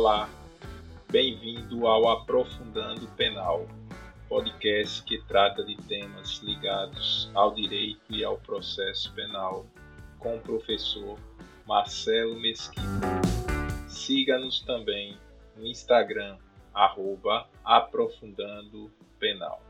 Olá, bem-vindo ao Aprofundando Penal, podcast que trata de temas ligados ao direito e ao processo penal, com o professor Marcelo Mesquita. Siga-nos também no Instagram, arroba Aprofundando Penal.